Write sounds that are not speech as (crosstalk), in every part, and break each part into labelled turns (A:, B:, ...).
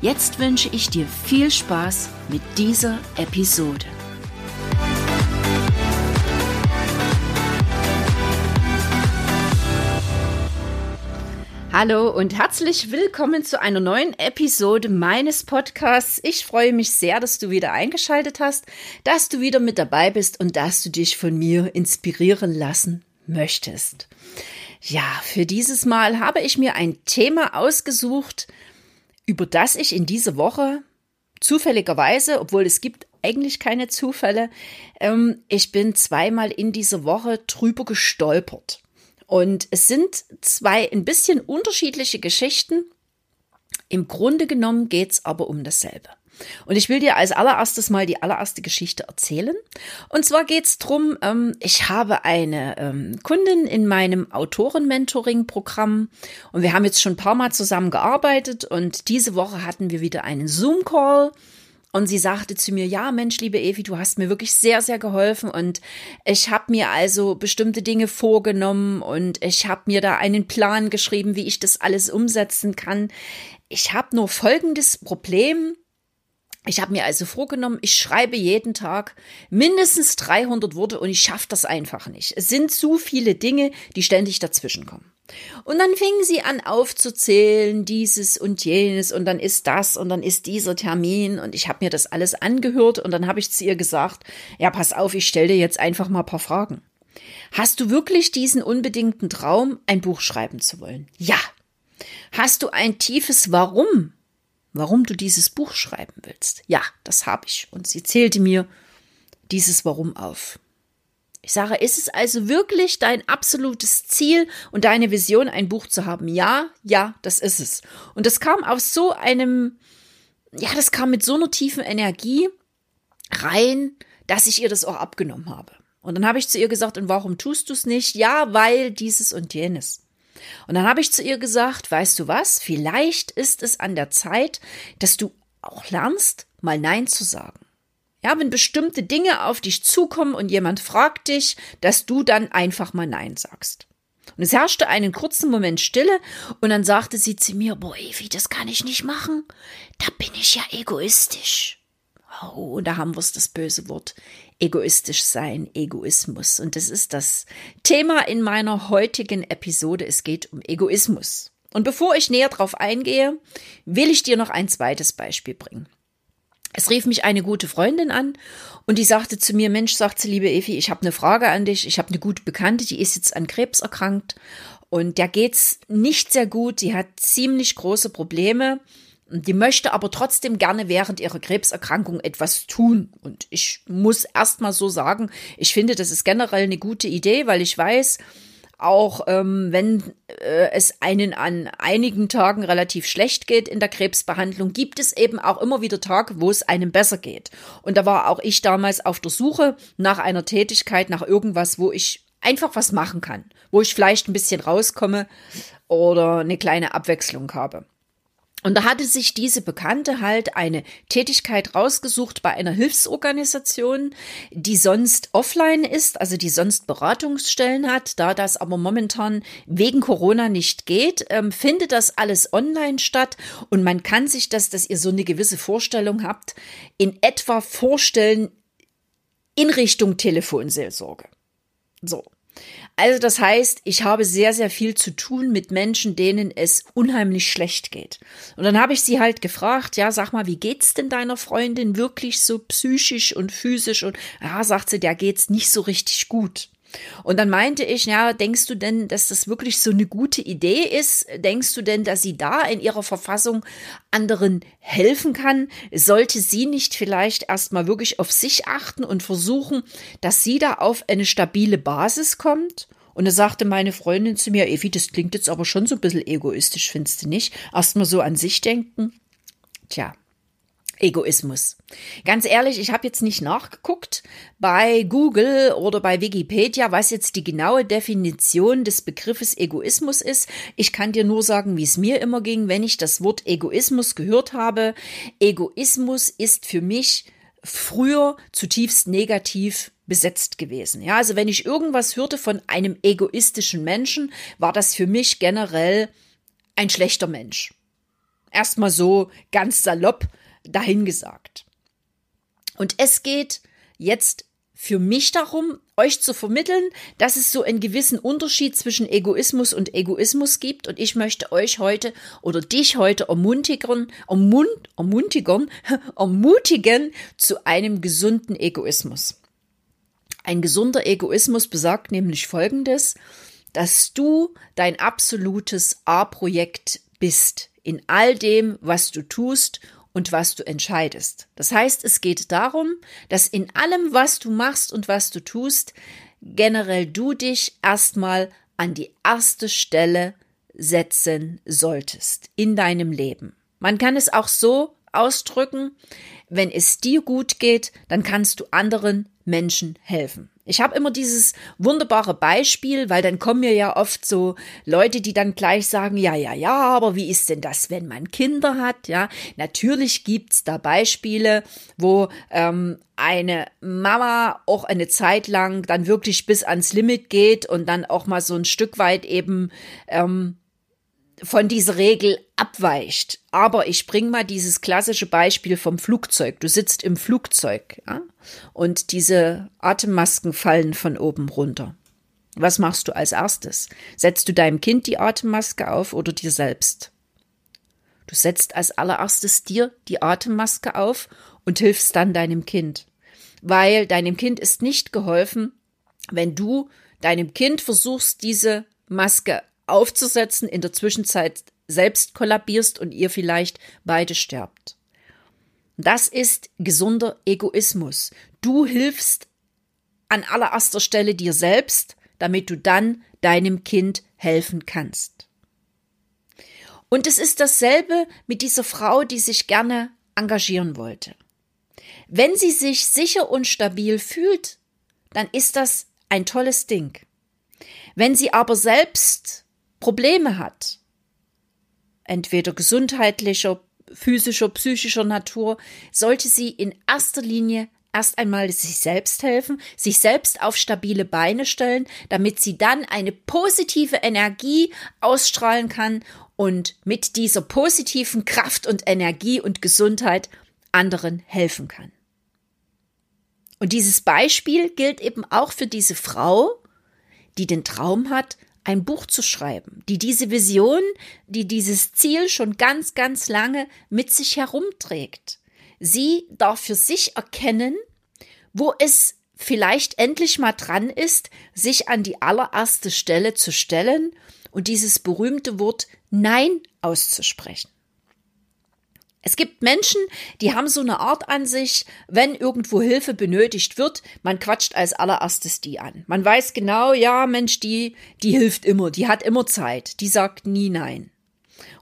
A: Jetzt wünsche ich dir viel Spaß mit dieser Episode. Hallo und herzlich willkommen zu einer neuen Episode meines Podcasts. Ich freue mich sehr, dass du wieder eingeschaltet hast, dass du wieder mit dabei bist und dass du dich von mir inspirieren lassen möchtest. Ja, für dieses Mal habe ich mir ein Thema ausgesucht, über das ich in dieser Woche zufälligerweise, obwohl es gibt eigentlich keine Zufälle, ähm, ich bin zweimal in dieser Woche drüber gestolpert. Und es sind zwei ein bisschen unterschiedliche Geschichten. Im Grunde genommen geht es aber um dasselbe. Und ich will dir als allererstes mal die allererste Geschichte erzählen. Und zwar geht's drum. ähm, ich habe eine ähm, Kundin in meinem Autoren-Mentoring-Programm und wir haben jetzt schon ein paar Mal zusammen gearbeitet und diese Woche hatten wir wieder einen Zoom-Call. Und sie sagte zu mir, ja, Mensch, liebe Evi, du hast mir wirklich sehr, sehr geholfen und ich habe mir also bestimmte Dinge vorgenommen und ich habe mir da einen Plan geschrieben, wie ich das alles umsetzen kann. Ich habe nur folgendes Problem. Ich habe mir also vorgenommen, ich schreibe jeden Tag mindestens 300 Worte und ich schaffe das einfach nicht. Es sind zu viele Dinge, die ständig dazwischen kommen. Und dann fingen sie an aufzuzählen, dieses und jenes und dann ist das und dann ist dieser Termin und ich habe mir das alles angehört und dann habe ich zu ihr gesagt, ja, pass auf, ich stelle dir jetzt einfach mal ein paar Fragen. Hast du wirklich diesen unbedingten Traum, ein Buch schreiben zu wollen? Ja. Hast du ein tiefes Warum warum du dieses Buch schreiben willst. Ja, das habe ich. Und sie zählte mir dieses Warum auf. Ich sage, ist es also wirklich dein absolutes Ziel und deine Vision, ein Buch zu haben? Ja, ja, das ist es. Und das kam aus so einem, ja, das kam mit so einer tiefen Energie rein, dass ich ihr das auch abgenommen habe. Und dann habe ich zu ihr gesagt, und warum tust du es nicht? Ja, weil dieses und jenes. Und dann habe ich zu ihr gesagt, weißt du was, vielleicht ist es an der Zeit, dass du auch lernst, mal Nein zu sagen. Ja, wenn bestimmte Dinge auf dich zukommen und jemand fragt dich, dass du dann einfach mal Nein sagst. Und es herrschte einen kurzen Moment Stille und dann sagte sie zu mir, boah, Evi, das kann ich nicht machen. Da bin ich ja egoistisch. Oh, und da haben wir es das böse Wort egoistisch sein, Egoismus. Und das ist das Thema in meiner heutigen Episode. Es geht um Egoismus. Und bevor ich näher drauf eingehe, will ich dir noch ein zweites Beispiel bringen. Es rief mich eine gute Freundin an und die sagte zu mir, Mensch, sagt sie, liebe Evi, ich habe eine Frage an dich. Ich habe eine gute Bekannte, die ist jetzt an Krebs erkrankt und der geht's nicht sehr gut. Die hat ziemlich große Probleme die möchte aber trotzdem gerne während ihrer Krebserkrankung etwas tun. Und ich muss erst mal so sagen, ich finde, das ist generell eine gute Idee, weil ich weiß, auch ähm, wenn äh, es einen an einigen Tagen relativ schlecht geht in der Krebsbehandlung, gibt es eben auch immer wieder Tage, wo es einem besser geht. Und da war auch ich damals auf der Suche nach einer Tätigkeit, nach irgendwas, wo ich einfach was machen kann, wo ich vielleicht ein bisschen rauskomme oder eine kleine Abwechslung habe. Und da hatte sich diese Bekannte halt eine Tätigkeit rausgesucht bei einer Hilfsorganisation, die sonst offline ist, also die sonst Beratungsstellen hat. Da das aber momentan wegen Corona nicht geht, ähm, findet das alles online statt und man kann sich das, dass ihr so eine gewisse Vorstellung habt, in etwa vorstellen in Richtung Telefonseelsorge. So. Also das heißt, ich habe sehr, sehr viel zu tun mit Menschen, denen es unheimlich schlecht geht. Und dann habe ich sie halt gefragt, ja, sag mal, wie geht's denn deiner Freundin wirklich so psychisch und physisch? Und ja, sagt sie, der geht's nicht so richtig gut. Und dann meinte ich, ja, denkst du denn, dass das wirklich so eine gute Idee ist? Denkst du denn, dass sie da in ihrer Verfassung anderen helfen kann? Sollte sie nicht vielleicht erstmal wirklich auf sich achten und versuchen, dass sie da auf eine stabile Basis kommt? Und da sagte meine Freundin zu mir, Evi, das klingt jetzt aber schon so ein bisschen egoistisch, findest du nicht? Erstmal so an sich denken. Tja, Egoismus. Ganz ehrlich, ich habe jetzt nicht nachgeguckt bei Google oder bei Wikipedia, was jetzt die genaue Definition des Begriffes Egoismus ist. Ich kann dir nur sagen, wie es mir immer ging, wenn ich das Wort Egoismus gehört habe. Egoismus ist für mich früher zutiefst negativ besetzt gewesen. Ja, also wenn ich irgendwas hörte von einem egoistischen Menschen, war das für mich generell ein schlechter Mensch. Erstmal so ganz salopp dahingesagt. Und es geht jetzt für mich darum, euch zu vermitteln, dass es so einen gewissen Unterschied zwischen Egoismus und Egoismus gibt. Und ich möchte euch heute oder dich heute ermutigen, ermut, ermutigen, (laughs) ermutigen zu einem gesunden Egoismus. Ein gesunder Egoismus besagt nämlich Folgendes, dass du dein absolutes A-Projekt bist in all dem, was du tust und was du entscheidest. Das heißt, es geht darum, dass in allem, was du machst und was du tust, generell du dich erstmal an die erste Stelle setzen solltest in deinem Leben. Man kann es auch so ausdrücken, wenn es dir gut geht, dann kannst du anderen Menschen helfen. Ich habe immer dieses wunderbare Beispiel, weil dann kommen mir ja oft so Leute, die dann gleich sagen, ja, ja, ja, aber wie ist denn das, wenn man Kinder hat? Ja, natürlich gibt's da Beispiele, wo ähm, eine Mama auch eine Zeit lang dann wirklich bis ans Limit geht und dann auch mal so ein Stück weit eben ähm, von dieser Regel abweicht. Aber ich bringe mal dieses klassische Beispiel vom Flugzeug. Du sitzt im Flugzeug ja, und diese Atemmasken fallen von oben runter. Was machst du als erstes? Setzt du deinem Kind die Atemmaske auf oder dir selbst? Du setzt als allererstes dir die Atemmaske auf und hilfst dann deinem Kind. Weil deinem Kind ist nicht geholfen, wenn du deinem Kind versuchst, diese Maske aufzusetzen, in der Zwischenzeit selbst kollabierst und ihr vielleicht beide sterbt. Das ist gesunder Egoismus. Du hilfst an allererster Stelle dir selbst, damit du dann deinem Kind helfen kannst. Und es ist dasselbe mit dieser Frau, die sich gerne engagieren wollte. Wenn sie sich sicher und stabil fühlt, dann ist das ein tolles Ding. Wenn sie aber selbst Probleme hat, entweder gesundheitlicher, physischer, psychischer Natur, sollte sie in erster Linie erst einmal sich selbst helfen, sich selbst auf stabile Beine stellen, damit sie dann eine positive Energie ausstrahlen kann und mit dieser positiven Kraft und Energie und Gesundheit anderen helfen kann. Und dieses Beispiel gilt eben auch für diese Frau, die den Traum hat, ein Buch zu schreiben, die diese Vision, die dieses Ziel schon ganz, ganz lange mit sich herumträgt. Sie darf für sich erkennen, wo es vielleicht endlich mal dran ist, sich an die allererste Stelle zu stellen und dieses berühmte Wort Nein auszusprechen. Es gibt Menschen, die haben so eine Art an sich, wenn irgendwo Hilfe benötigt wird, man quatscht als allererstes die an. Man weiß genau, ja, Mensch, die, die hilft immer, die hat immer Zeit, die sagt nie nein.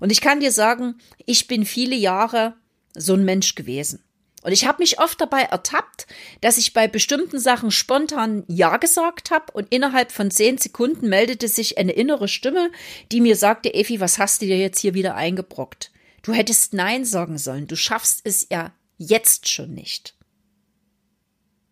A: Und ich kann dir sagen, ich bin viele Jahre so ein Mensch gewesen. Und ich habe mich oft dabei ertappt, dass ich bei bestimmten Sachen spontan Ja gesagt habe und innerhalb von zehn Sekunden meldete sich eine innere Stimme, die mir sagte, Effi, was hast du dir jetzt hier wieder eingebrockt? Du hättest Nein sagen sollen. Du schaffst es ja jetzt schon nicht.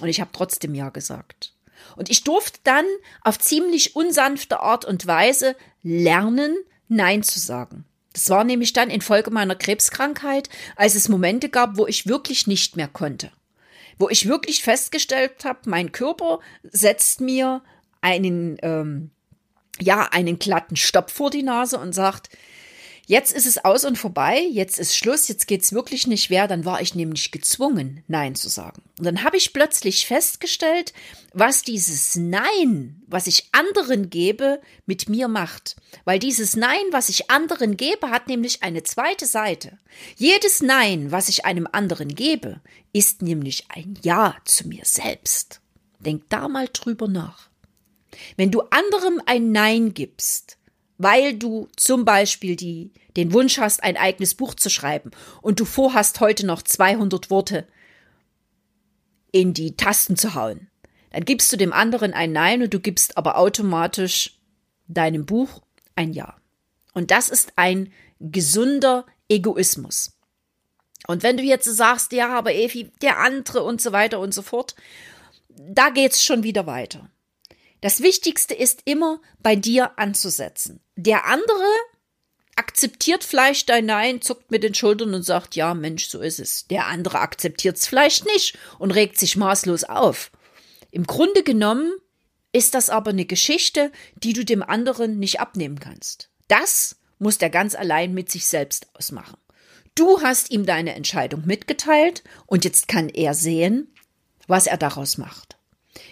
A: Und ich habe trotzdem Ja gesagt. Und ich durfte dann auf ziemlich unsanfte Art und Weise lernen, Nein zu sagen. Das war nämlich dann infolge meiner Krebskrankheit, als es Momente gab, wo ich wirklich nicht mehr konnte. Wo ich wirklich festgestellt habe, mein Körper setzt mir einen, ähm, ja, einen glatten Stopp vor die Nase und sagt, Jetzt ist es aus und vorbei, jetzt ist Schluss, jetzt geht's wirklich nicht mehr, dann war ich nämlich gezwungen, Nein zu sagen. Und dann habe ich plötzlich festgestellt, was dieses Nein, was ich anderen gebe, mit mir macht. Weil dieses Nein, was ich anderen gebe, hat nämlich eine zweite Seite. Jedes Nein, was ich einem anderen gebe, ist nämlich ein Ja zu mir selbst. Denk da mal drüber nach. Wenn du anderem ein Nein gibst, weil du zum Beispiel die, den Wunsch hast, ein eigenes Buch zu schreiben und du vorhast, heute noch 200 Worte in die Tasten zu hauen, dann gibst du dem anderen ein Nein und du gibst aber automatisch deinem Buch ein Ja. Und das ist ein gesunder Egoismus. Und wenn du jetzt sagst, ja, aber Evi, der andere und so weiter und so fort, da geht's schon wieder weiter. Das Wichtigste ist immer bei dir anzusetzen. Der andere akzeptiert vielleicht dein Nein, zuckt mit den Schultern und sagt, ja, Mensch, so ist es. Der andere akzeptiert's vielleicht nicht und regt sich maßlos auf. Im Grunde genommen ist das aber eine Geschichte, die du dem anderen nicht abnehmen kannst. Das muss der ganz allein mit sich selbst ausmachen. Du hast ihm deine Entscheidung mitgeteilt und jetzt kann er sehen, was er daraus macht.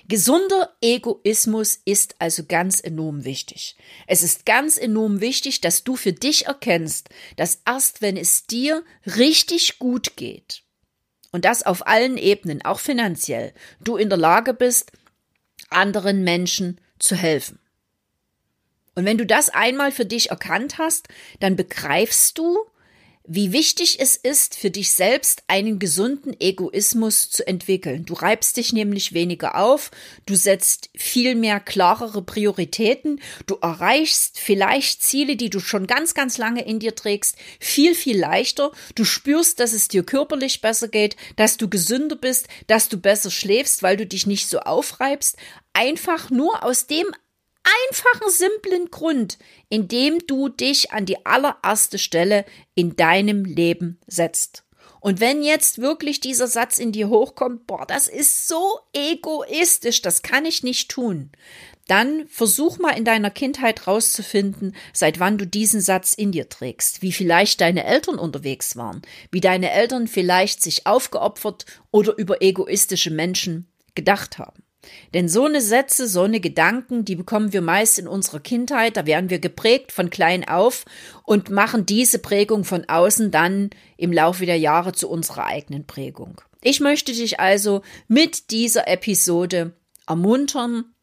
A: Gesunder Egoismus ist also ganz enorm wichtig. Es ist ganz enorm wichtig, dass du für dich erkennst, dass erst wenn es dir richtig gut geht, und das auf allen Ebenen, auch finanziell, du in der Lage bist, anderen Menschen zu helfen. Und wenn du das einmal für dich erkannt hast, dann begreifst du, wie wichtig es ist, für dich selbst einen gesunden Egoismus zu entwickeln. Du reibst dich nämlich weniger auf, du setzt viel mehr klarere Prioritäten, du erreichst vielleicht Ziele, die du schon ganz, ganz lange in dir trägst, viel, viel leichter. Du spürst, dass es dir körperlich besser geht, dass du gesünder bist, dass du besser schläfst, weil du dich nicht so aufreibst. Einfach nur aus dem einfachen, simplen Grund, indem du dich an die allererste Stelle in deinem Leben setzt. Und wenn jetzt wirklich dieser Satz in dir hochkommt, boah, das ist so egoistisch, das kann ich nicht tun, dann versuch mal in deiner Kindheit rauszufinden, seit wann du diesen Satz in dir trägst, wie vielleicht deine Eltern unterwegs waren, wie deine Eltern vielleicht sich aufgeopfert oder über egoistische Menschen gedacht haben. Denn so eine Sätze, so eine Gedanken, die bekommen wir meist in unserer Kindheit, da werden wir geprägt von klein auf und machen diese Prägung von außen dann im Laufe der Jahre zu unserer eigenen Prägung. Ich möchte dich also mit dieser Episode ermuntern,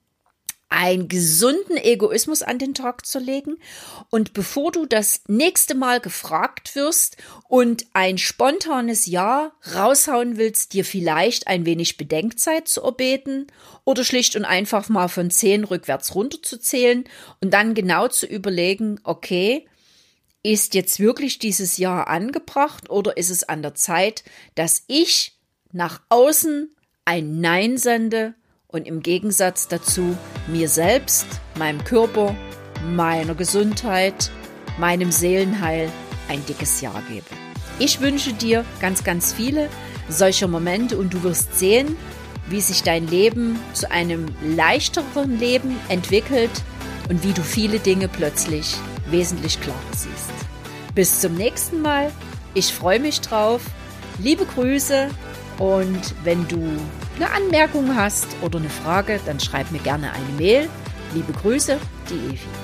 A: einen gesunden Egoismus an den Tag zu legen. Und bevor du das nächste Mal gefragt wirst und ein spontanes Ja raushauen willst, dir vielleicht ein wenig Bedenkzeit zu erbeten oder schlicht und einfach mal von zehn rückwärts runterzuzählen und dann genau zu überlegen, okay, ist jetzt wirklich dieses Ja angebracht oder ist es an der Zeit, dass ich nach außen ein Nein sende und im Gegensatz dazu mir selbst, meinem Körper, meiner Gesundheit, meinem Seelenheil ein dickes Ja gebe. Ich wünsche dir ganz, ganz viele solcher Momente und du wirst sehen, wie sich dein Leben zu einem leichteren Leben entwickelt und wie du viele Dinge plötzlich wesentlich klarer siehst. Bis zum nächsten Mal. Ich freue mich drauf. Liebe Grüße und wenn du eine Anmerkung hast oder eine Frage, dann schreib mir gerne eine Mail. Liebe Grüße, die Evi.